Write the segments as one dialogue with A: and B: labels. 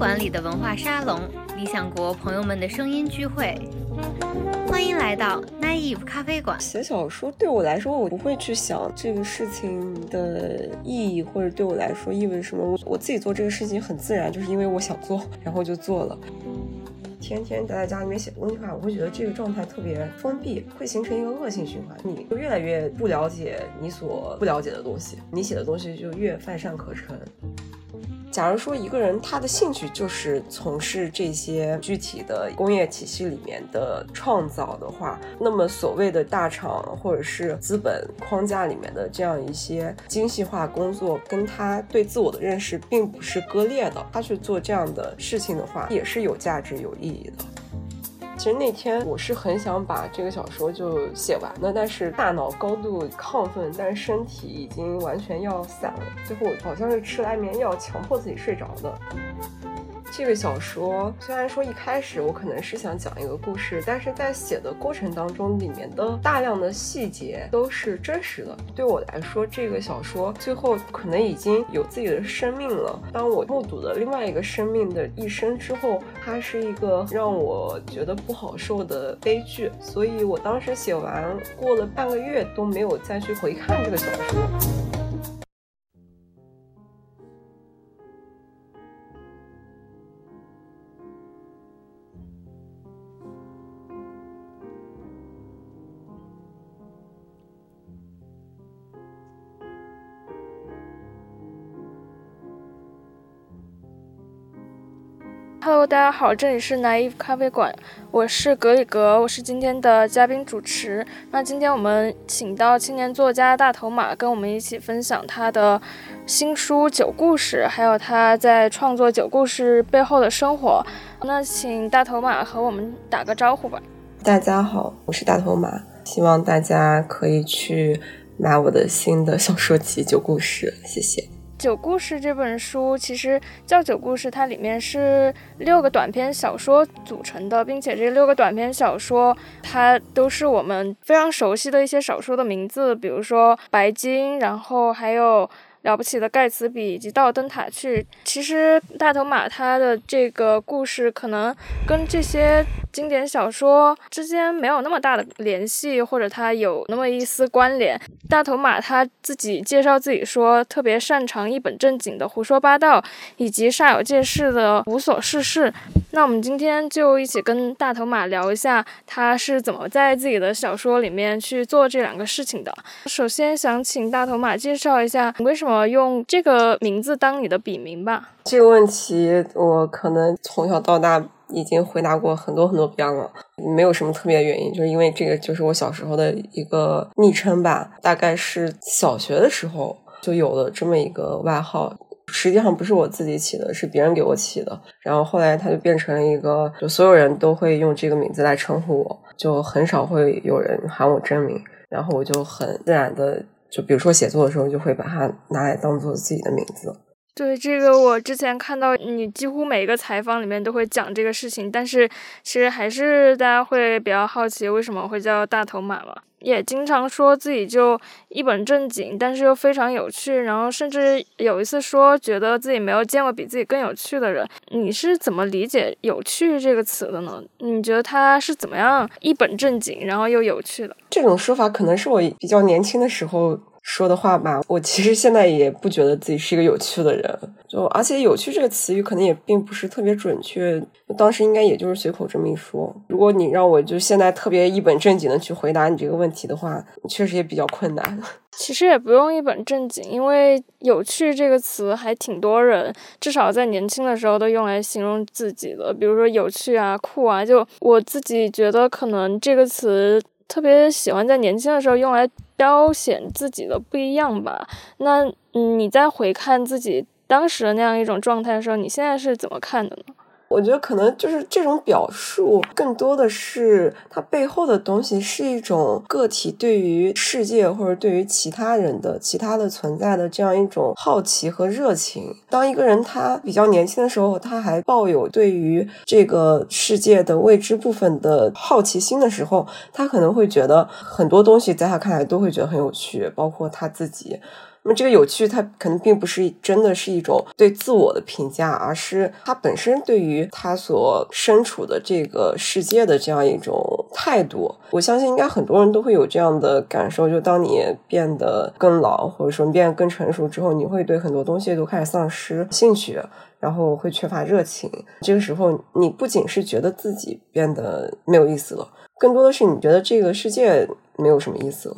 A: 馆里的文化沙龙，理想国朋友们的声音聚会。欢迎来到 Naive 咖啡馆。
B: 写小说对我来说，我不会去想这个事情的意义，或者对我来说意味什么。我我自己做这个事情很自然，就是因为我想做，然后就做了。天天待在家里面写东西的话，我会觉得这个状态特别封闭，会形成一个恶性循环。你就越来越不了解你所不了解的东西，你写的东西就越泛善可陈。假如说一个人他的兴趣就是从事这些具体的工业体系里面的创造的话，那么所谓的大厂或者是资本框架里面的这样一些精细化工作，跟他对自我的认识并不是割裂的。他去做这样的事情的话，也是有价值、有意义的。其实那天我是很想把这个小说就写完的，但是大脑高度亢奋，但是身体已经完全要散了。最后好像是吃了安眠药，强迫自己睡着的。这个小说虽然说一开始我可能是想讲一个故事，但是在写的过程当中，里面的大量的细节都是真实的。对我来说，这个小说最后可能已经有自己的生命了。当我目睹了另外一个生命的一生之后，它是一个让我觉得不好受的悲剧。所以我当时写完，过了半个月都没有再去回看这个小说。
C: 大家好，这里是 Naive 咖啡馆，我是格里格，我是今天的嘉宾主持。那今天我们请到青年作家大头马，跟我们一起分享他的新书《酒故事》，还有他在创作《酒故事》背后的生活。那请大头马和我们打个招呼吧。
B: 大家好，我是大头马，希望大家可以去买我的新的小说集《酒故事》，谢谢。
C: 《九故事》这本书其实叫《九故事》，它里面是六个短篇小说组成的，并且这六个短篇小说它都是我们非常熟悉的一些小说的名字，比如说《白金》，然后还有。了不起的盖茨比以及到灯塔去，其实大头马他的这个故事可能跟这些经典小说之间没有那么大的联系，或者他有那么一丝关联。大头马他自己介绍自己说，特别擅长一本正经的胡说八道，以及煞有介事的无所事事。那我们今天就一起跟大头马聊一下，他是怎么在自己的小说里面去做这两个事情的。首先想请大头马介绍一下为什么。我，用这个名字当你的笔名吧。
B: 这个问题我可能从小到大已经回答过很多很多遍了，没有什么特别的原因，就是因为这个就是我小时候的一个昵称吧。大概是小学的时候就有了这么一个外号，实际上不是我自己起的，是别人给我起的。然后后来它就变成了一个，就所有人都会用这个名字来称呼我，就很少会有人喊我真名。然后我就很自然的。就比如说写作的时候，就会把它拿来当做自己的名字。
C: 对这个，我之前看到你几乎每一个采访里面都会讲这个事情，但是其实还是大家会比较好奇为什么会叫大头马嘛？也经常说自己就一本正经，但是又非常有趣，然后甚至有一次说觉得自己没有见过比自己更有趣的人。你是怎么理解“有趣”这个词的呢？你觉得他是怎么样一本正经，然后又有趣的？
B: 这种说法可能是我比较年轻的时候。说的话吧，我其实现在也不觉得自己是一个有趣的人，就而且“有趣”这个词语可能也并不是特别准确，当时应该也就是随口这么一说。如果你让我就现在特别一本正经的去回答你这个问题的话，确实也比较困难。
C: 其实也不用一本正经，因为“有趣”这个词还挺多人，至少在年轻的时候都用来形容自己的，比如说有趣啊、酷啊。就我自己觉得，可能这个词特别喜欢在年轻的时候用来。彰显自己的不一样吧。那你在回看自己当时的那样一种状态的时候，你现在是怎么看的呢？
B: 我觉得可能就是这种表述，更多的是它背后的东西是一种个体对于世界或者对于其他人的其他的存在的这样一种好奇和热情。当一个人他比较年轻的时候，他还抱有对于这个世界的未知部分的好奇心的时候，他可能会觉得很多东西在他看来都会觉得很有趣，包括他自己。那么这个有趣，它可能并不是真的是一种对自我的评价，而是他本身对于他所身处的这个世界的这样一种态度。我相信应该很多人都会有这样的感受，就当你变得更老，或者说你变得更成熟之后，你会对很多东西都开始丧失兴趣，然后会缺乏热情。这个时候，你不仅是觉得自己变得没有意思了，更多的是你觉得这个世界没有什么意思了。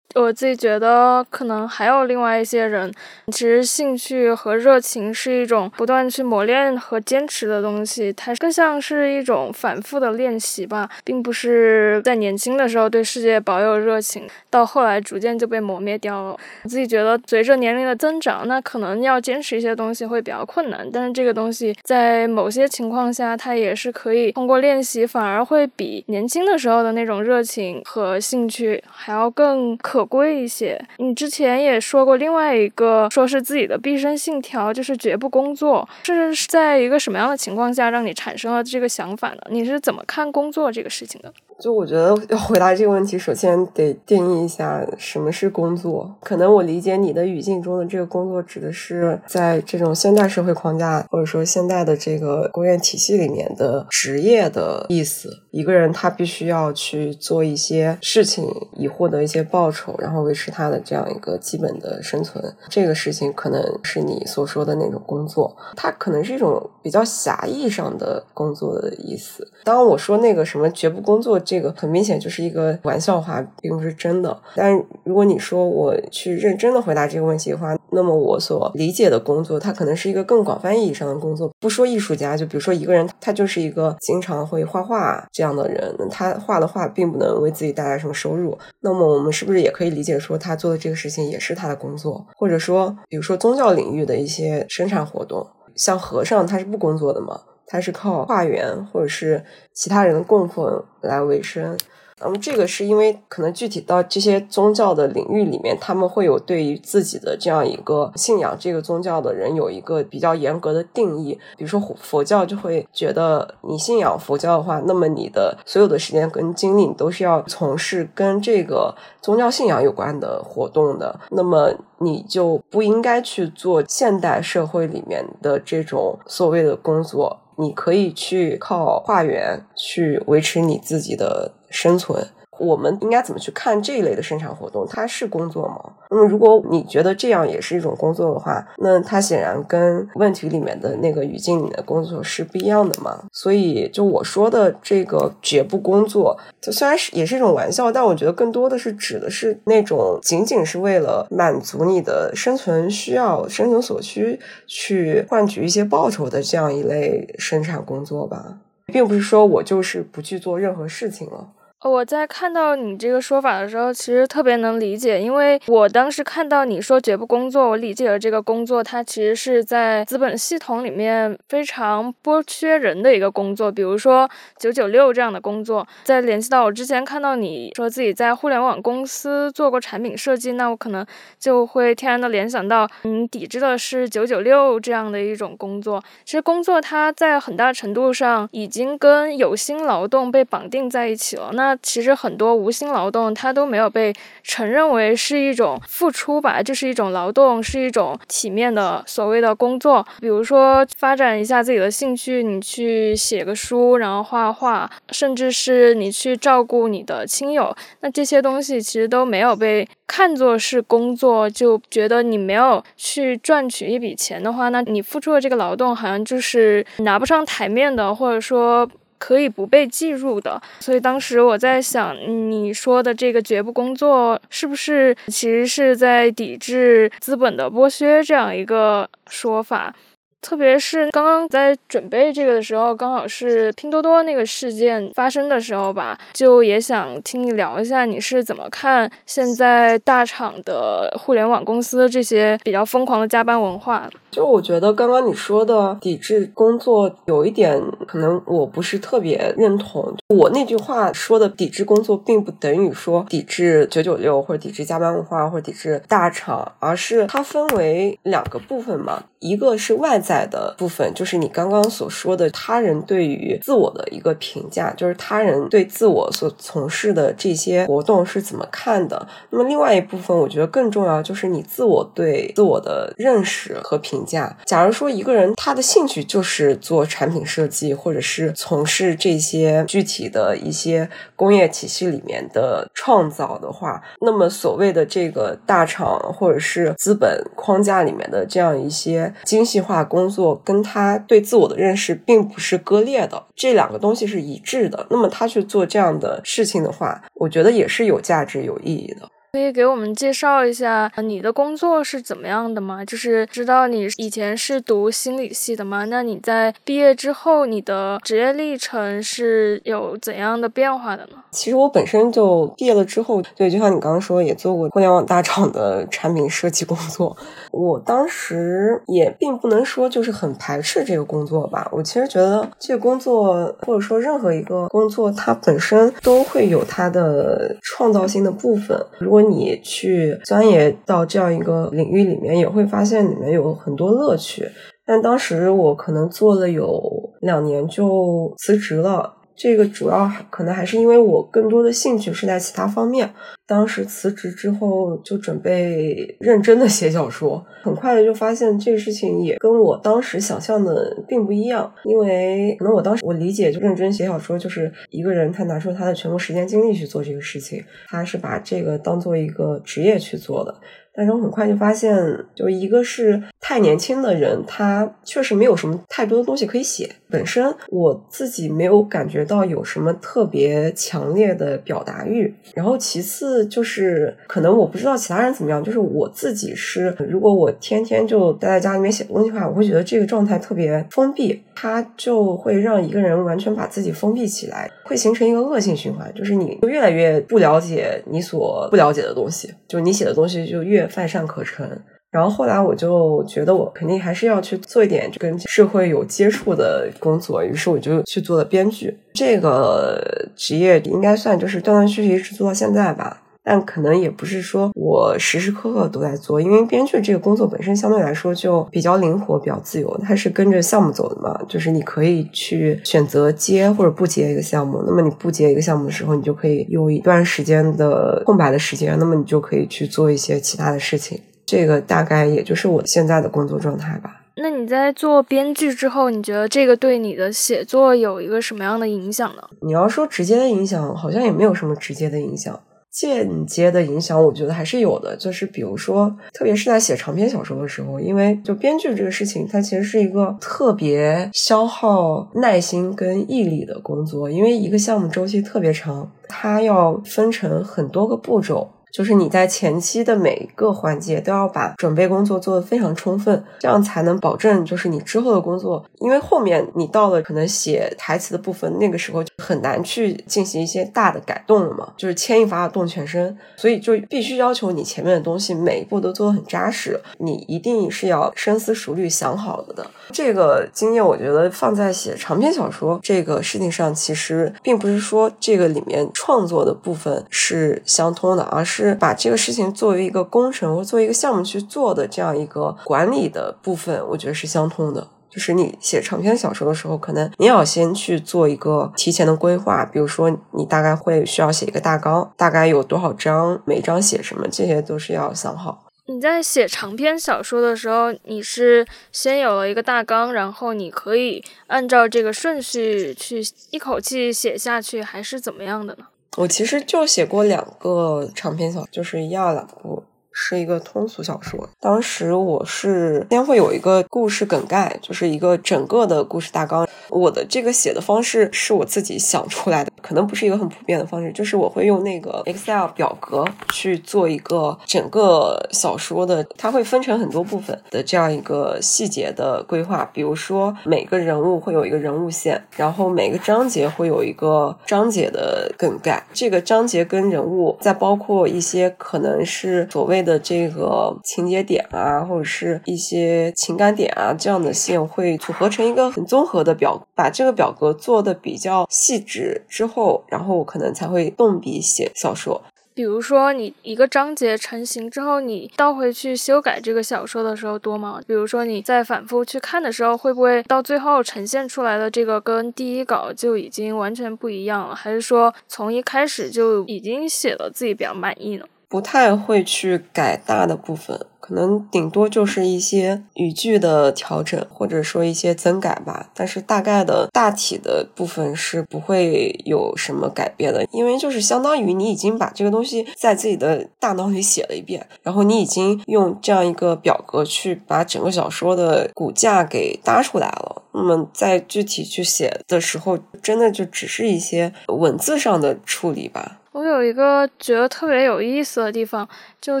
C: 我自己觉得，可能还有另外一些人，其实兴趣和热情是一种不断去磨练和坚持的东西，它更像是一种反复的练习吧，并不是在年轻的时候对世界保有热情，到后来逐渐就被磨灭掉了。我自己觉得，随着年龄的增长，那可能要坚持一些东西会比较困难，但是这个东西在某些情况下，它也是可以通过练习，反而会比年轻的时候的那种热情和兴趣还要更可。贵一些。你之前也说过另外一个，说是自己的毕生信条，就是绝不工作。是在一个什么样的情况下让你产生了这个想法呢？你是怎么看工作这个事情的？
B: 就我觉得要回答这个问题，首先得定义一下什么是工作。可能我理解你的语境中的这个工作，指的是在这种现代社会框架，或者说现代的这个工业体系里面的职业的意思。一个人他必须要去做一些事情，以获得一些报酬，然后维持他的这样一个基本的生存。这个事情可能是你所说的那种工作，它可能是一种比较狭义上的工作的意思。当我说那个什么绝不工作。这个很明显就是一个玩笑话，并不是真的。但如果你说我去认真的回答这个问题的话，那么我所理解的工作，它可能是一个更广泛意义上的工作。不说艺术家，就比如说一个人，他就是一个经常会画画这样的人，他画的画并不能为自己带来什么收入。那么我们是不是也可以理解说，他做的这个事情也是他的工作？或者说，比如说宗教领域的一些生产活动，像和尚他是不工作的吗？他是靠化缘或者是其他人的供奉来维生。那么这个是因为可能具体到这些宗教的领域里面，他们会有对于自己的这样一个信仰这个宗教的人有一个比较严格的定义。比如说佛教就会觉得你信仰佛教的话，那么你的所有的时间跟精力都是要从事跟这个宗教信仰有关的活动的。那么你就不应该去做现代社会里面的这种所谓的工作。你可以去靠化缘去维持你自己的生存。我们应该怎么去看这一类的生产活动？它是工作吗？那么，如果你觉得这样也是一种工作的话，那它显然跟问题里面的那个语境里的工作是不一样的嘛？所以，就我说的这个绝不工作，就虽然是也是一种玩笑，但我觉得更多的是指的是那种仅仅是为了满足你的生存需要、生存所需去换取一些报酬的这样一类生产工作吧，并不是说我就是不去做任何事情了。
C: 我在看到你这个说法的时候，其实特别能理解，因为我当时看到你说绝不工作，我理解了这个工作，它其实是在资本系统里面非常剥削人的一个工作，比如说九九六这样的工作。再联系到我之前看到你说自己在互联网公司做过产品设计，那我可能就会天然的联想到你抵制的是九九六这样的一种工作。其实工作它在很大程度上已经跟有薪劳动被绑定在一起了。那那其实很多无薪劳动，它都没有被承认为是一种付出吧，就是一种劳动，是一种体面的所谓的工作。比如说发展一下自己的兴趣，你去写个书，然后画画，甚至是你去照顾你的亲友，那这些东西其实都没有被看作是工作，就觉得你没有去赚取一笔钱的话，那你付出的这个劳动好像就是拿不上台面的，或者说。可以不被计入的，所以当时我在想，你说的这个绝不工作，是不是其实是在抵制资本的剥削这样一个说法？特别是刚刚在准备这个的时候，刚好是拼多多那个事件发生的时候吧，就也想听你聊一下，你是怎么看现在大厂的互联网公司这些比较疯狂的加班文化？
B: 就我觉得刚刚你说的抵制工作有一点可能我不是特别认同。我那句话说的抵制工作，并不等于说抵制九九六或者抵制加班文化或者抵制大厂，而是它分为两个部分嘛。一个是外在的部分，就是你刚刚所说的他人对于自我的一个评价，就是他人对自我所从事的这些活动是怎么看的。那么另外一部分，我觉得更重要就是你自我对自我的认识和评价。假如说一个人他的兴趣就是做产品设计，或者是从事这些具体的一些工业体系里面的创造的话，那么所谓的这个大厂或者是资本框架里面的这样一些。精细化工作跟他对自我的认识并不是割裂的，这两个东西是一致的。那么他去做这样的事情的话，我觉得也是有价值、有意义的。
C: 可以给我们介绍一下你的工作是怎么样的吗？就是知道你以前是读心理系的吗？那你在毕业之后，你的职业历程是有怎样的变化的呢？
B: 其实我本身就毕业了之后，对，就像你刚刚说，也做过互联网大厂的产品设计工作。我当时也并不能说就是很排斥这个工作吧。我其实觉得这个工作，或者说任何一个工作，它本身都会有它的创造性的部分。如果你去钻研到这样一个领域里面，也会发现里面有很多乐趣。但当时我可能做了有两年就辞职了。这个主要可能还是因为我更多的兴趣是在其他方面。当时辞职之后就准备认真的写小说，很快的就发现这个事情也跟我当时想象的并不一样。因为可能我当时我理解就认真写小说就是一个人他拿出他的全部时间精力去做这个事情，他是把这个当做一个职业去做的。但是我很快就发现，就一个是太年轻的人，他确实没有什么太多的东西可以写。本身我自己没有感觉到有什么特别强烈的表达欲。然后其次就是，可能我不知道其他人怎么样，就是我自己是，如果我天天就待在家里面写东西的话，我会觉得这个状态特别封闭，它就会让一个人完全把自己封闭起来，会形成一个恶性循环，就是你越来越不了解你所不了解的东西，就你写的东西就越。泛善可陈，然后后来我就觉得我肯定还是要去做一点跟社会有接触的工作，于是我就去做了编剧。这个职业应该算就是断断续续一直做到现在吧，但可能也不是说我时时刻刻都在做，因为编剧这个工作本身相对来说就比较灵活、比较自由，它是跟着项目走的嘛，就是你可以去选择接或者不接一个项目。那么你不接一个项目的时候，你就可以有一段时间的空白的时间，那么你就可以去做一些其他的事情。这个大概也就是我现在的工作状态吧。
C: 那你在做编剧之后，你觉得这个对你的写作有一个什么样的影响呢？
B: 你要说直接的影响，好像也没有什么直接的影响。间接的影响，我觉得还是有的。就是比如说，特别是在写长篇小说的时候，因为就编剧这个事情，它其实是一个特别消耗耐心跟毅力的工作，因为一个项目周期特别长，它要分成很多个步骤。就是你在前期的每一个环节都要把准备工作做得非常充分，这样才能保证就是你之后的工作，因为后面你到了可能写台词的部分，那个时候就很难去进行一些大的改动了嘛，就是牵一发而动全身，所以就必须要求你前面的东西每一步都做得很扎实，你一定是要深思熟虑想好了的。这个经验我觉得放在写长篇小说这个事情上，其实并不是说这个里面创作的部分是相通的，而是。是把这个事情作为一个工程或作为一个项目去做的这样一个管理的部分，我觉得是相通的。就是你写长篇小说的时候，可能你要先去做一个提前的规划，比如说你大概会需要写一个大纲，大概有多少章，每章写什么，这些都是要想好。
C: 你在写长篇小说的时候，你是先有了一个大纲，然后你可以按照这个顺序去一口气写下去，还是怎么样的呢？
B: 我其实就写过两个长篇小，就是一二两部，是一个通俗小说。当时我是先会有一个故事梗概，就是一个整个的故事大纲。我的这个写的方式是我自己想出来的，可能不是一个很普遍的方式，就是我会用那个 Excel 表格去做一个整个小说的，它会分成很多部分的这样一个细节的规划。比如说每个人物会有一个人物线，然后每个章节会有一个章节的梗概，这个章节跟人物再包括一些可能是所谓的这个情节点啊，或者是一些情感点啊，这样的线会组合成一个很综合的表，把这个表格做的比较细致之后，然后我可能才会动笔写小说。
C: 比如说，你一个章节成型之后，你倒回去修改这个小说的时候多吗？比如说你在反复去看的时候，会不会到最后呈现出来的这个跟第一稿就已经完全不一样了？还是说从一开始就已经写了自己比较满意呢？
B: 不太会去改大的部分，可能顶多就是一些语句的调整，或者说一些增改吧。但是大概的大体的部分是不会有什么改变的，因为就是相当于你已经把这个东西在自己的大脑里写了一遍，然后你已经用这样一个表格去把整个小说的骨架给搭出来了。那么在具体去写的时候，真的就只是一些文字上的处理吧。
C: 我有一个觉得特别有意思的地方，就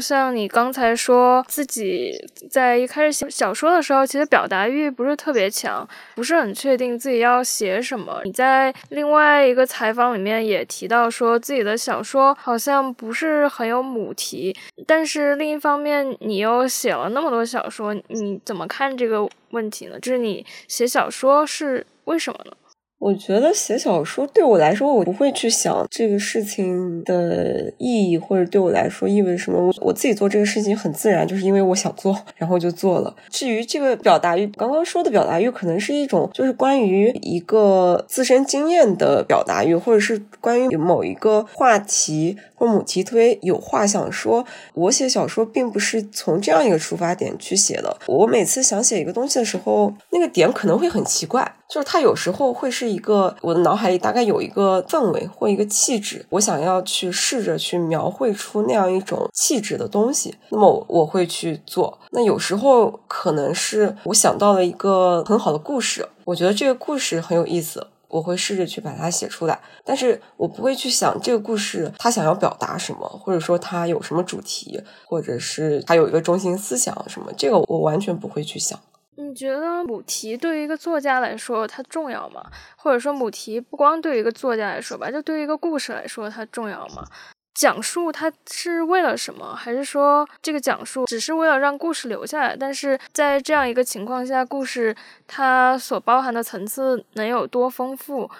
C: 像你刚才说自己在一开始写小说的时候，其实表达欲不是特别强，不是很确定自己要写什么。你在另外一个采访里面也提到，说自己的小说好像不是很有母题，但是另一方面，你又写了那么多小说，你怎么看这个问题呢？就是你写小说是为什么呢？
B: 我觉得写小说对我来说，我不会去想这个事情的意义，或者对我来说意味什么。我我自己做这个事情很自然，就是因为我想做，然后就做了。至于这个表达欲，刚刚说的表达欲，可能是一种就是关于一个自身经验的表达欲，或者是关于某一个话题或母题特别有话想说。我写小说并不是从这样一个出发点去写的。我每次想写一个东西的时候，那个点可能会很奇怪。就是它有时候会是一个我的脑海里大概有一个氛围或一个气质，我想要去试着去描绘出那样一种气质的东西，那么我会去做。那有时候可能是我想到了一个很好的故事，我觉得这个故事很有意思，我会试着去把它写出来。但是我不会去想这个故事它想要表达什么，或者说它有什么主题，或者是它有一个中心思想什么，这个我完全不会去想。
C: 你觉得母题对于一个作家来说它重要吗？或者说母题不光对于一个作家来说吧，就对于一个故事来说它重要吗？讲述它是为了什么？还是说这个讲述只是为了让故事留下来？但是在这样一个情况下，故事它所包含的层次能有多丰富？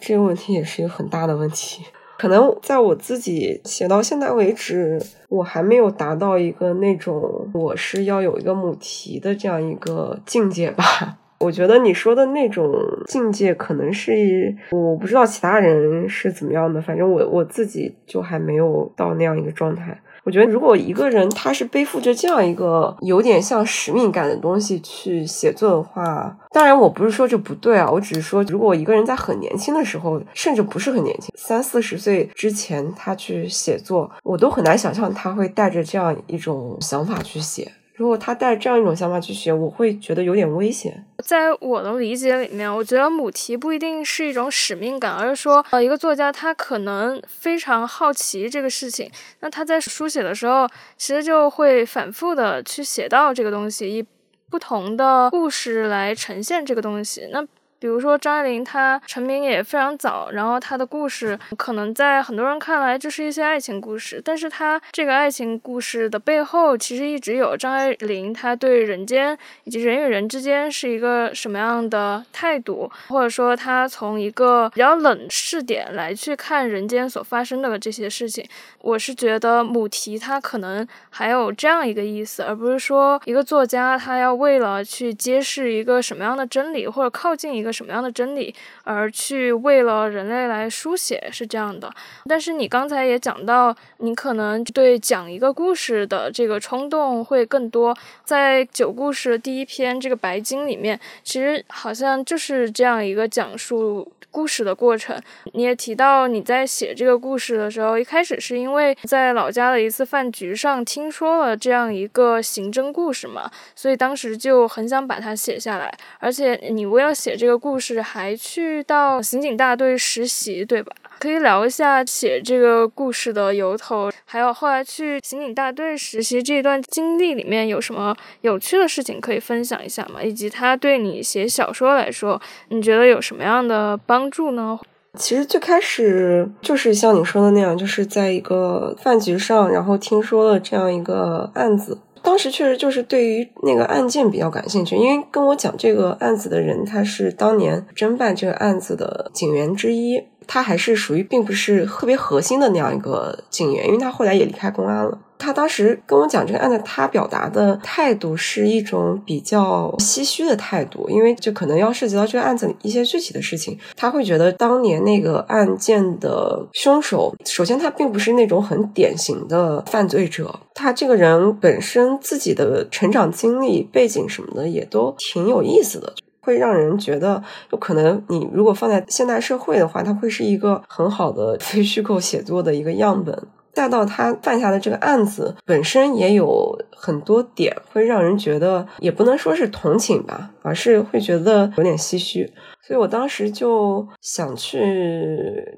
B: 这个问题也是一个很大的问题。可能在我自己写到现在为止，我还没有达到一个那种我是要有一个母题的这样一个境界吧。我觉得你说的那种境界，可能是我不知道其他人是怎么样的，反正我我自己就还没有到那样一个状态。我觉得，如果一个人他是背负着这样一个有点像使命感的东西去写作的话，当然我不是说这不对啊，我只是说，如果一个人在很年轻的时候，甚至不是很年轻，三四十岁之前他去写作，我都很难想象他会带着这样一种想法去写。如果他带着这样一种想法去写，我会觉得有点危险。
C: 在我的理解里面，我觉得母题不一定是一种使命感，而是说，呃，一个作家他可能非常好奇这个事情，那他在书写的时候，其实就会反复的去写到这个东西，以不同的故事来呈现这个东西。那比如说张爱玲，她成名也非常早，然后她的故事可能在很多人看来就是一些爱情故事，但是她这个爱情故事的背后，其实一直有张爱玲她对人间以及人与人之间是一个什么样的态度，或者说她从一个比较冷视点来去看人间所发生的这些事情。我是觉得母题它可能还有这样一个意思，而不是说一个作家他要为了去揭示一个什么样的真理，或者靠近一个。什么样的真理而去为了人类来书写是这样的，但是你刚才也讲到，你可能对讲一个故事的这个冲动会更多。在九故事第一篇这个白鲸里面，其实好像就是这样一个讲述。故事的过程，你也提到你在写这个故事的时候，一开始是因为在老家的一次饭局上听说了这样一个刑侦故事嘛，所以当时就很想把它写下来。而且你为了写这个故事还去到刑警大队实习，对吧？可以聊一下写这个故事的由头，还有后来去刑警大队实习这段经历里面有什么有趣的事情可以分享一下吗？以及它对你写小说来说，你觉得有什么样的帮助呢？
B: 其实最开始就是像你说的那样，就是在一个饭局上，然后听说了这样一个案子。当时确实就是对于那个案件比较感兴趣，因为跟我讲这个案子的人，他是当年侦办这个案子的警员之一，他还是属于并不是特别核心的那样一个警员，因为他后来也离开公安了。他当时跟我讲这个案子，他表达的态度是一种比较唏嘘的态度，因为就可能要涉及到这个案子一些具体的事情。他会觉得当年那个案件的凶手，首先他并不是那种很典型的犯罪者，他这个人本身自己的成长经历、背景什么的也都挺有意思的，会让人觉得就可能你如果放在现代社会的话，它会是一个很好的 非虚构写作的一个样本。再到他犯下的这个案子本身也有很多点会让人觉得，也不能说是同情吧，而是会觉得有点唏嘘。所以我当时就想去，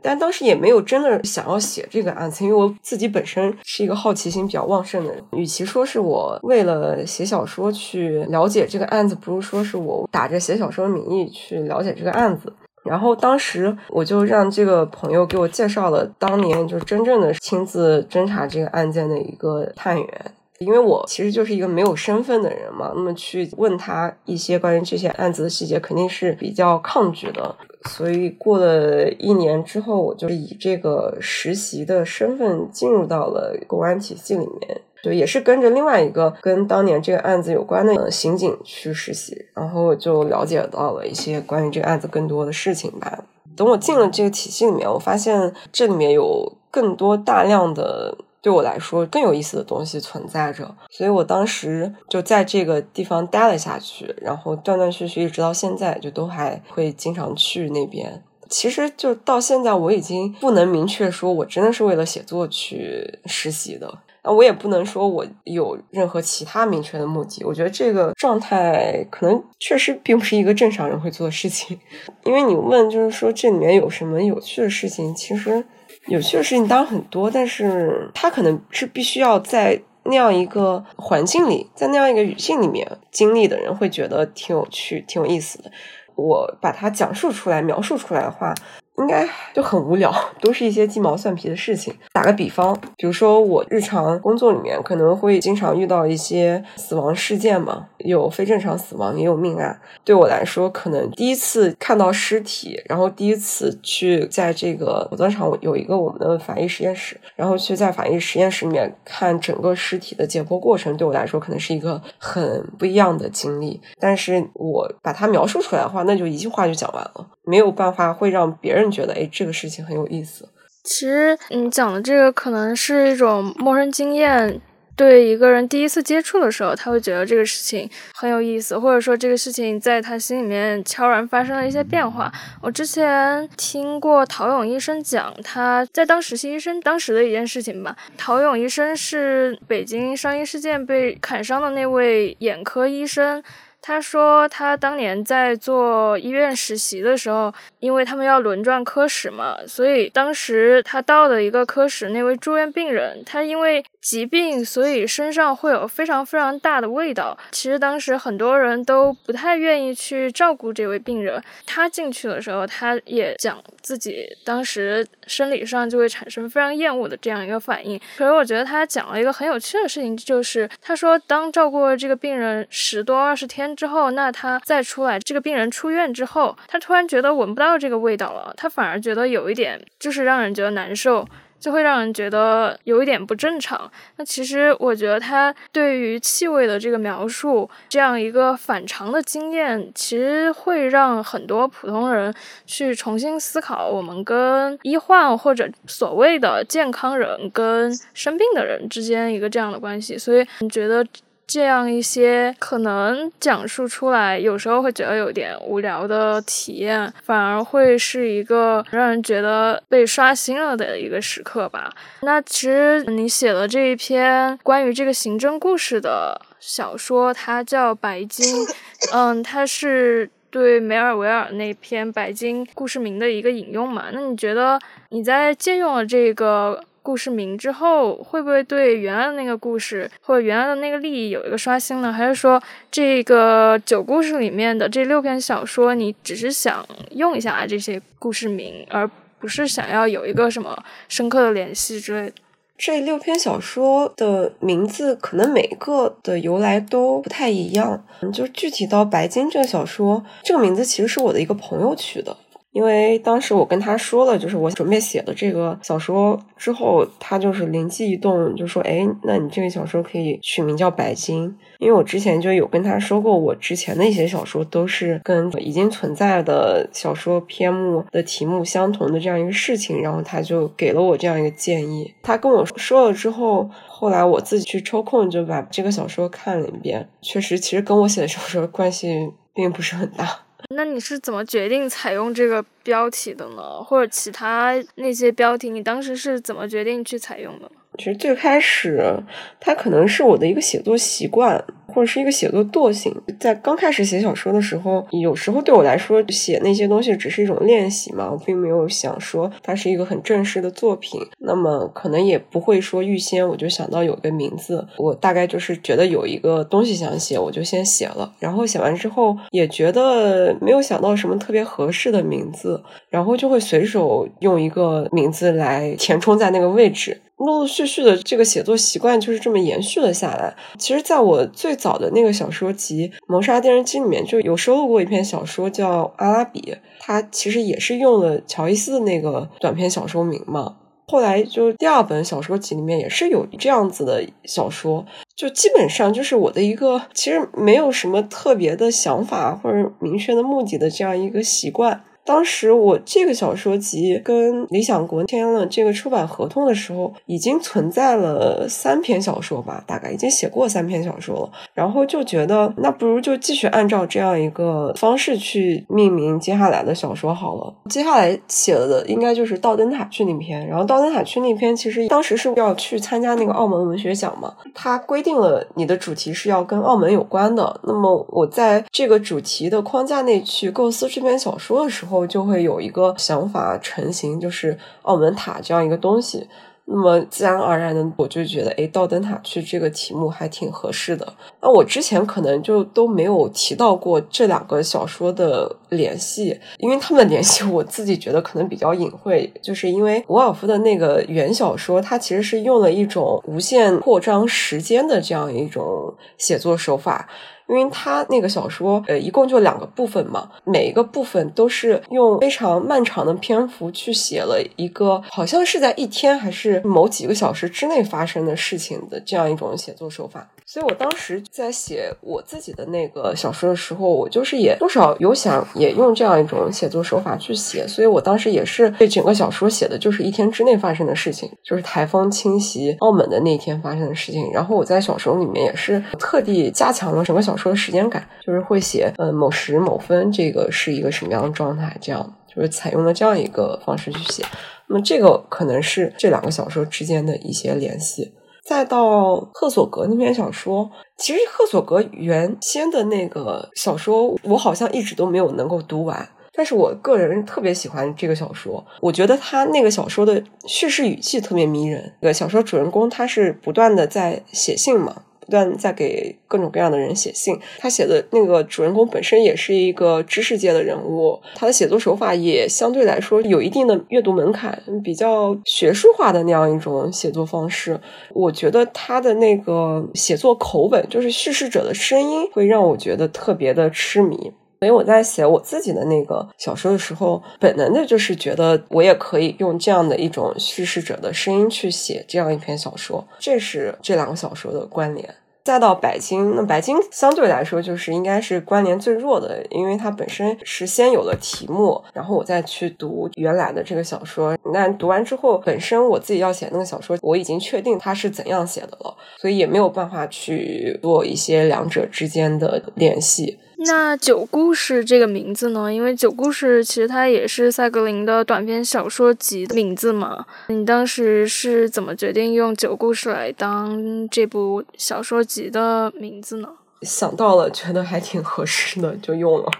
B: 但当时也没有真的想要写这个案子，因为我自己本身是一个好奇心比较旺盛的人。与其说是我为了写小说去了解这个案子，不如说是我打着写小说的名义去了解这个案子。然后当时我就让这个朋友给我介绍了当年就真正的亲自侦查这个案件的一个探员，因为我其实就是一个没有身份的人嘛，那么去问他一些关于这些案子的细节，肯定是比较抗拒的。所以过了一年之后，我就以这个实习的身份进入到了公安体系里面。对，也是跟着另外一个跟当年这个案子有关的刑警去实习，然后就了解到了一些关于这个案子更多的事情吧。等我进了这个体系里面，我发现这里面有更多大量的对我来说更有意思的东西存在着，所以我当时就在这个地方待了下去，然后断断续续一直到现在，就都还会经常去那边。其实就到现在，我已经不能明确说我真的是为了写作去实习的。那我也不能说我有任何其他明确的目的。我觉得这个状态可能确实并不是一个正常人会做的事情。因为你问，就是说这里面有什么有趣的事情？其实有趣的事情当然很多，但是他可能是必须要在那样一个环境里，在那样一个语境里面经历的人会觉得挺有趣、挺有意思的。我把它讲述出来、描述出来的话。应该就很无聊，都是一些鸡毛蒜皮的事情。打个比方，比如说我日常工作里面可能会经常遇到一些死亡事件嘛，有非正常死亡，也有命案。对我来说，可能第一次看到尸体，然后第一次去在这个火葬场有一个我们的法医实验室，然后去在法医实验室里面看整个尸体的解剖过程，对我来说可能是一个很不一样的经历。但是我把它描述出来的话，那就一句话就讲完了，没有办法会让别人。觉得哎，这个事情很有意思。
C: 其实你讲的这个可能是一种陌生经验，对一个人第一次接触的时候，他会觉得这个事情很有意思，或者说这个事情在他心里面悄然发生了一些变化。我之前听过陶勇医生讲他在当实习医生当时的一件事情吧。陶勇医生是北京上医事件被砍伤的那位眼科医生。他说，他当年在做医院实习的时候，因为他们要轮转科室嘛，所以当时他到的一个科室，那位住院病人，他因为。疾病，所以身上会有非常非常大的味道。其实当时很多人都不太愿意去照顾这位病人。他进去的时候，他也讲自己当时生理上就会产生非常厌恶的这样一个反应。可是我觉得他讲了一个很有趣的事情，就是他说，当照顾了这个病人十多二十天之后，那他再出来，这个病人出院之后，他突然觉得闻不到这个味道了，他反而觉得有一点就是让人觉得难受。就会让人觉得有一点不正常。那其实我觉得他对于气味的这个描述，这样一个反常的经验，其实会让很多普通人去重新思考我们跟医患或者所谓的健康人跟生病的人之间一个这样的关系。所以你觉得？这样一些可能讲述出来，有时候会觉得有点无聊的体验，反而会是一个让人觉得被刷新了的一个时刻吧。那其实你写了这一篇关于这个刑侦故事的小说，它叫《白金》，嗯，它是对梅尔维尔那篇《白金故事名》的一个引用嘛。那你觉得你在借用了这个故事名之后，会不会对原来的那个故事或者原来的那个利益有一个刷新呢？还是说这个九故事里面的这六篇小说，你只是想用一下这些故事名，而不是想要有一个什么深刻的联系之类的？
B: 这六篇小说的名字可能每个的由来都不太一样。就具体到《白金》这个小说，这个名字其实是我的一个朋友取的。因为当时我跟他说了，就是我准备写的这个小说之后，他就是灵机一动，就说：“哎，那你这个小说可以取名叫《白金》。”因为我之前就有跟他说过，我之前的一些小说都是跟已经存在的小说篇目的题目相同的这样一个事情，然后他就给了我这样一个建议。他跟我说了之后，后来我自己去抽空就把这个小说看了一遍，确实，其实跟我写的小说关系并不是很大。
C: 那你是怎么决定采用这个标题的呢？或者其他那些标题，你当时是怎么决定去采用的？
B: 其实最开始，它可能是我的一个写作习惯，或者是一个写作惰性。在刚开始写小说的时候，有时候对我来说，写那些东西只是一种练习嘛，我并没有想说它是一个很正式的作品。那么可能也不会说预先我就想到有个名字，我大概就是觉得有一个东西想写，我就先写了。然后写完之后，也觉得没有想到什么特别合适的名字，然后就会随手用一个名字来填充在那个位置。陆陆续续的这个写作习惯就是这么延续了下来。其实，在我最早的那个小说集《谋杀电视机》里面，就有收录过一篇小说叫《阿拉比》，它其实也是用了乔伊斯的那个短篇小说名嘛。后来就第二本小说集里面也是有这样子的小说，就基本上就是我的一个其实没有什么特别的想法或者明确的目的的这样一个习惯。当时我这个小说集跟理想国签了这个出版合同的时候，已经存在了三篇小说吧，大概已经写过三篇小说了。然后就觉得，那不如就继续按照这样一个方式去命名接下来的小说好了。接下来写的应该就是《道灯塔区》那篇。然后《道灯塔区》那篇其实当时是要去参加那个澳门文学奖嘛，它规定了你的主题是要跟澳门有关的。那么我在这个主题的框架内去构思这篇小说的时候。后就会有一个想法成型，就是澳门塔这样一个东西。那么自然而然的，我就觉得，哎，到灯塔去这个题目还挺合适的。那我之前可能就都没有提到过这两个小说的联系，因为他们的联系 我自己觉得可能比较隐晦。就是因为伍尔夫的那个原小说，它其实是用了一种无限扩张时间的这样一种写作手法。因为他那个小说，呃，一共就两个部分嘛，每一个部分都是用非常漫长的篇幅去写了一个，好像是在一天还是某几个小时之内发生的事情的这样一种写作手法。所以我当时在写我自己的那个小说的时候，我就是也多少有想也用这样一种写作手法去写。所以我当时也是对整个小说写的就是一天之内发生的事情，就是台风侵袭澳门的那一天发生的事情。然后我在小说里面也是特地加强了整个小说的时间感，就是会写呃某时某分这个是一个什么样的状态，这样就是采用了这样一个方式去写。那么这个可能是这两个小说之间的一些联系。再到赫索格那篇小说，其实赫索格原先的那个小说，我好像一直都没有能够读完。但是我个人特别喜欢这个小说，我觉得他那个小说的叙事语气特别迷人。这个小说主人公他是不断的在写信嘛。不断在给各种各样的人写信，他写的那个主人公本身也是一个知识界的人物，他的写作手法也相对来说有一定的阅读门槛，比较学术化的那样一种写作方式。我觉得他的那个写作口吻，就是叙事者的声音，会让我觉得特别的痴迷。所以我在写我自己的那个小说的时候，本能的就是觉得我也可以用这样的一种叙事者的声音去写这样一篇小说，这是这两个小说的关联。再到白金，那白金相对来说就是应该是关联最弱的，因为它本身是先有了题目，然后我再去读原来的这个小说。那读完之后，本身我自己要写那个小说，我已经确定它是怎样写的了，所以也没有办法去做一些两者之间的联系。
C: 那九故事这个名字呢？因为九故事其实它也是赛格林的短篇小说集的名字嘛。你当时是怎么决定用九故事来当这部小说集的名字呢？
B: 想到了，觉得还挺合适的，就用了。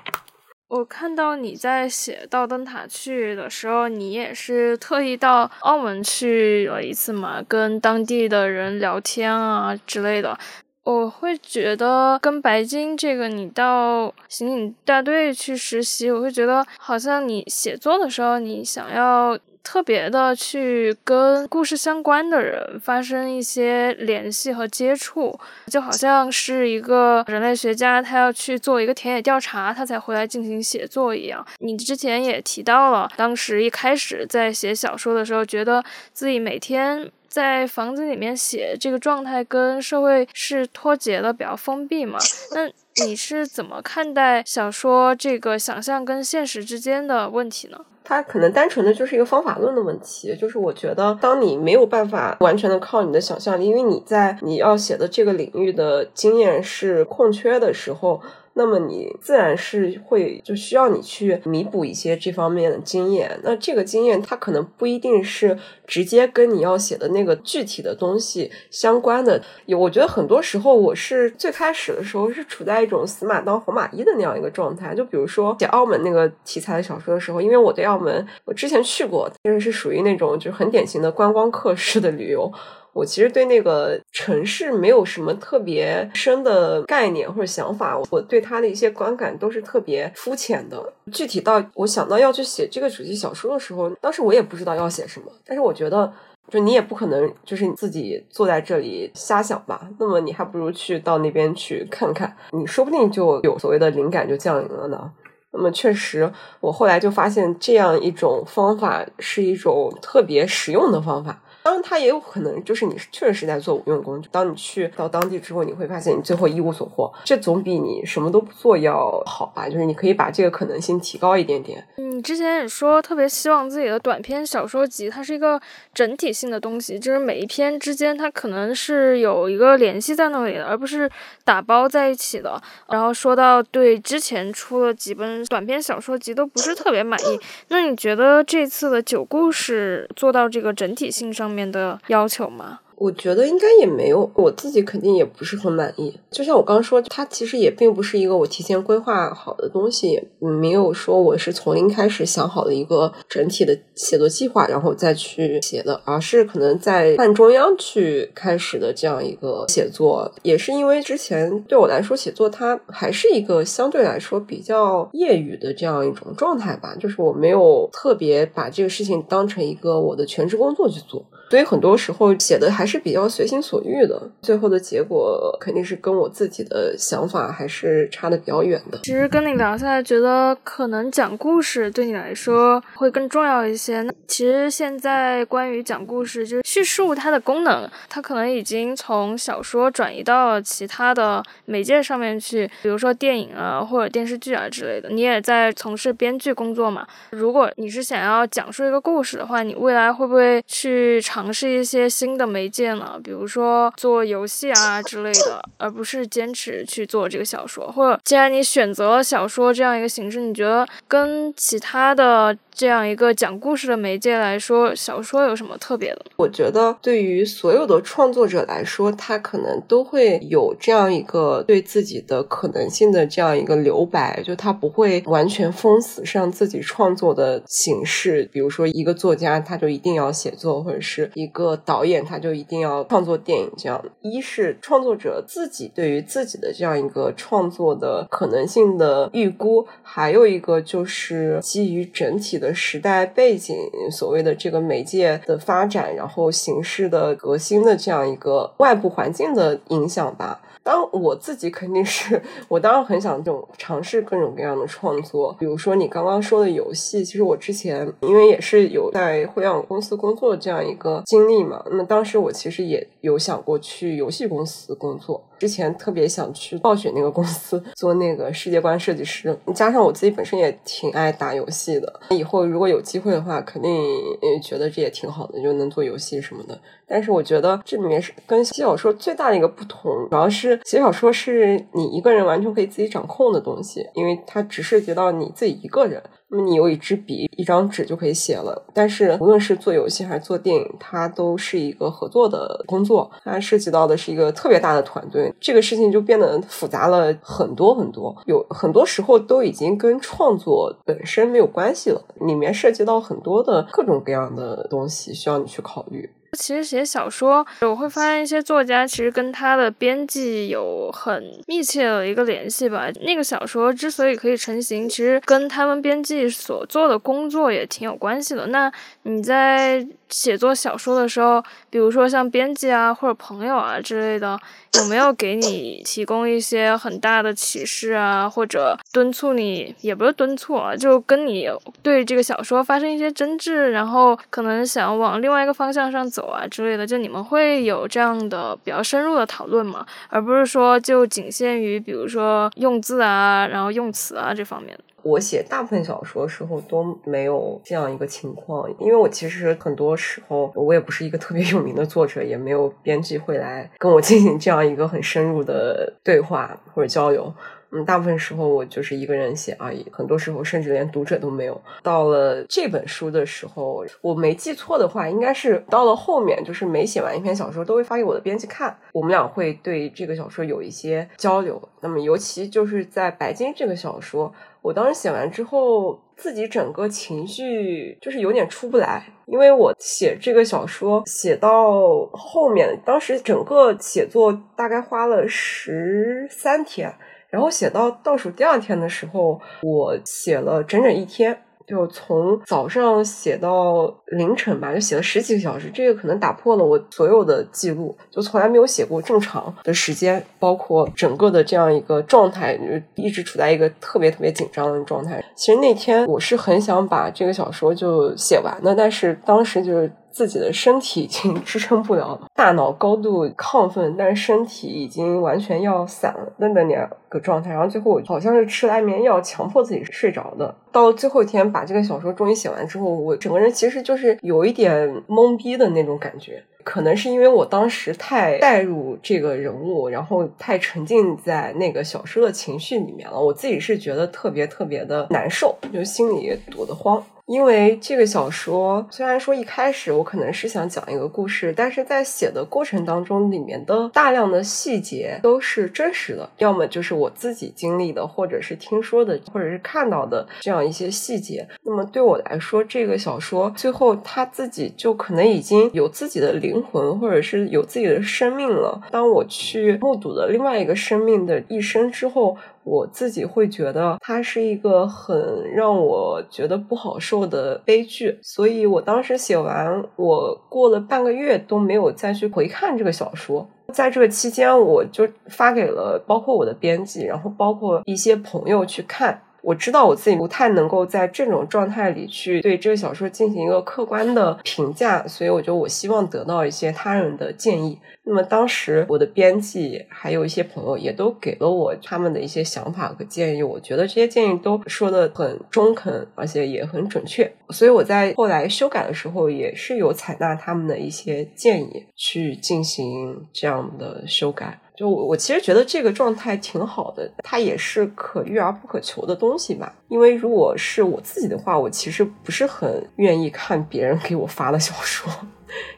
C: 我看到你在写到灯塔去的时候，你也是特意到澳门去了一次嘛，跟当地的人聊天啊之类的。我会觉得跟白金这个，你到刑警大队去实习，我会觉得好像你写作的时候，你想要。特别的去跟故事相关的人发生一些联系和接触，就好像是一个人类学家，他要去做一个田野调查，他才回来进行写作一样。你之前也提到了，当时一开始在写小说的时候，觉得自己每天在房子里面写这个状态跟社会是脱节的，比较封闭嘛。那你是怎么看待小说这个想象跟现实之间的问题呢？
B: 它可能单纯的就是一个方法论的问题，就是我觉得，当你没有办法完全的靠你的想象力，因为你在你要写的这个领域的经验是空缺的时候。那么你自然是会就需要你去弥补一些这方面的经验。那这个经验它可能不一定是直接跟你要写的那个具体的东西相关的。有，我觉得很多时候我是最开始的时候是处在一种死马当活马医的那样一个状态。就比如说写澳门那个题材的小说的时候，因为我对澳门我之前去过，但是是属于那种就是很典型的观光客式的旅游。我其实对那个城市没有什么特别深的概念或者想法，我对它的一些观感都是特别肤浅的。具体到我想到要去写这个主题小说的时候，当时我也不知道要写什么。但是我觉得，就你也不可能就是你自己坐在这里瞎想吧。那么你还不如去到那边去看看，你说不定就有所谓的灵感就降临了呢。那么确实，我后来就发现这样一种方法是一种特别实用的方法。当然，它也有可能就是你确实是在做无用功。当你去到当地之后，你会发现你最后一无所获，这总比你什么都不做要好吧？就是你可以把这个可能性提高一点点。
C: 你之前也说特别希望自己的短篇小说集它是一个整体性的东西，就是每一篇之间它可能是有一个联系在那里的，而不是打包在一起的。然后说到对之前出了几本短篇小说集都不是特别满意，那你觉得这次的九故事做到这个整体性上？面的要求吗？
B: 我觉得应该也没有，我自己肯定也不是很满意。就像我刚刚说，它其实也并不是一个我提前规划好的东西，没有说我是从零开始想好的一个整体的写作计划，然后再去写的，而是可能在半中央去开始的这样一个写作。也是因为之前对我来说，写作它还是一个相对来说比较业余的这样一种状态吧，就是我没有特别把这个事情当成一个我的全职工作去做。所以很多时候写的还是比较随心所欲的，最后的结果肯定是跟我自己的想法还是差的比较远的。
C: 其实跟你聊下来，觉得可能讲故事对你来说会更重要一些。那其实现在关于讲故事，就是叙述它的功能，它可能已经从小说转移到了其他的媒介上面去，比如说电影啊或者电视剧啊之类的。你也在从事编剧工作嘛？如果你是想要讲述一个故事的话，你未来会不会去尝？尝试一些新的媒介呢，比如说做游戏啊之类的，而不是坚持去做这个小说。或者，既然你选择了小说这样一个形式，你觉得跟其他的？这样一个讲故事的媒介来说，小说有什么特别的？
B: 我觉得对于所有的创作者来说，他可能都会有这样一个对自己的可能性的这样一个留白，就他不会完全封死上自己创作的形式。比如说，一个作家他就一定要写作，或者是一个导演他就一定要创作电影。这样，一是创作者自己对于自己的这样一个创作的可能性的预估，还有一个就是基于整体。的时代背景，所谓的这个媒介的发展，然后形式的革新的这样一个外部环境的影响吧。当我自己肯定是我当然很想这种尝试各种各样的创作，比如说你刚刚说的游戏，其实我之前因为也是有在互联网公司工作这样一个经历嘛，那么当时我其实也有想过去游戏公司工作。之前特别想去暴雪那个公司做那个世界观设计师，加上我自己本身也挺爱打游戏的，以后如果有机会的话，肯定也觉得这也挺好的，就能做游戏什么的。但是我觉得这里面是跟写小说最大的一个不同，主要是写小说是你一个人完全可以自己掌控的东西，因为它只涉及到你自己一个人。那么你有一支笔、一张纸就可以写了。但是无论是做游戏还是做电影，它都是一个合作的工作，它涉及到的是一个特别大的团队，这个事情就变得复杂了很多很多。有很多时候都已经跟创作本身没有关系了，里面涉及到很多的各种各样的东西需要你去考虑。
C: 其实写小说，我会发现一些作家其实跟他的编辑有很密切的一个联系吧。那个小说之所以可以成型，其实跟他们编辑所做的工作也挺有关系的。那你在写作小说的时候，比如说像编辑啊或者朋友啊之类的，有没有给你提供一些很大的启示啊，或者敦促你，也不是敦促啊，就跟你对这个小说发生一些争执，然后可能想往另外一个方向上走。啊之类的，就你们会有这样的比较深入的讨论吗？而不是说就仅限于比如说用字啊，然后用词啊这方面。
B: 我写大部分小说的时候都没有这样一个情况，因为我其实很多时候我也不是一个特别有名的作者，也没有编辑会来跟我进行这样一个很深入的对话或者交流。嗯，大部分时候我就是一个人写而已，很多时候甚至连读者都没有。到了这本书的时候，我没记错的话，应该是到了后面，就是每写完一篇小说都会发给我的编辑看，我们俩会对这个小说有一些交流。那么，尤其就是在《白金》这个小说，我当时写完之后，自己整个情绪就是有点出不来，因为我写这个小说写到后面，当时整个写作大概花了十三天。然后写到倒数第二天的时候，我写了整整一天，就从早上写到凌晨吧，就写了十几个小时。这个可能打破了我所有的记录，就从来没有写过这么长的时间，包括整个的这样一个状态，就一直处在一个特别特别紧张的状态。其实那天我是很想把这个小说就写完的，但是当时就是。自己的身体已经 支撑不了了，大脑高度亢奋，但是身体已经完全要散了的那两个状态。然后最后好像是吃了安眠药，强迫自己睡着的。到最后一天，把这个小说终于写完之后，我整个人其实就是有一点懵逼的那种感觉。可能是因为我当时太带入这个人物，然后太沉浸在那个小说的情绪里面了。我自己是觉得特别特别的难受，就心里堵得慌。因为这个小说虽然说一开始我可能是想讲一个故事，但是在写的过程当中，里面的大量的细节都是真实的，要么就是我自己经历的，或者是听说的，或者是看到的这样一些细节。那么对我来说，这个小说最后他自己就可能已经有自己的灵魂，或者是有自己的生命了。当我去目睹了另外一个生命的一生之后。我自己会觉得它是一个很让我觉得不好受的悲剧，所以我当时写完，我过了半个月都没有再去回看这个小说。在这个期间，我就发给了包括我的编辑，然后包括一些朋友去看。我知道我自己不太能够在这种状态里去对这个小说进行一个客观的评价，所以我觉得我希望得到一些他人的建议。那么当时我的编辑还有一些朋友也都给了我他们的一些想法和建议，我觉得这些建议都说的很中肯，而且也很准确。所以我在后来修改的时候也是有采纳他们的一些建议去进行这样的修改。就我，我其实觉得这个状态挺好的，它也是可遇而不可求的东西吧。因为如果是我自己的话，我其实不是很愿意看别人给我发的小说，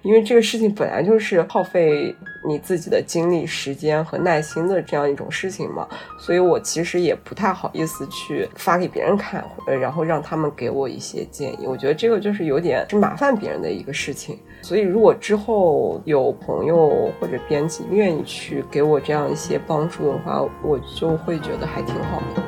B: 因为这个事情本来就是耗费你自己的精力、时间和耐心的这样一种事情嘛。所以我其实也不太好意思去发给别人看，然后让他们给我一些建议。我觉得这个就是有点是麻烦别人的一个事情。所以，如果之后有朋友或者编辑愿意去给我这样一些帮助的话，我就会觉得还挺好的。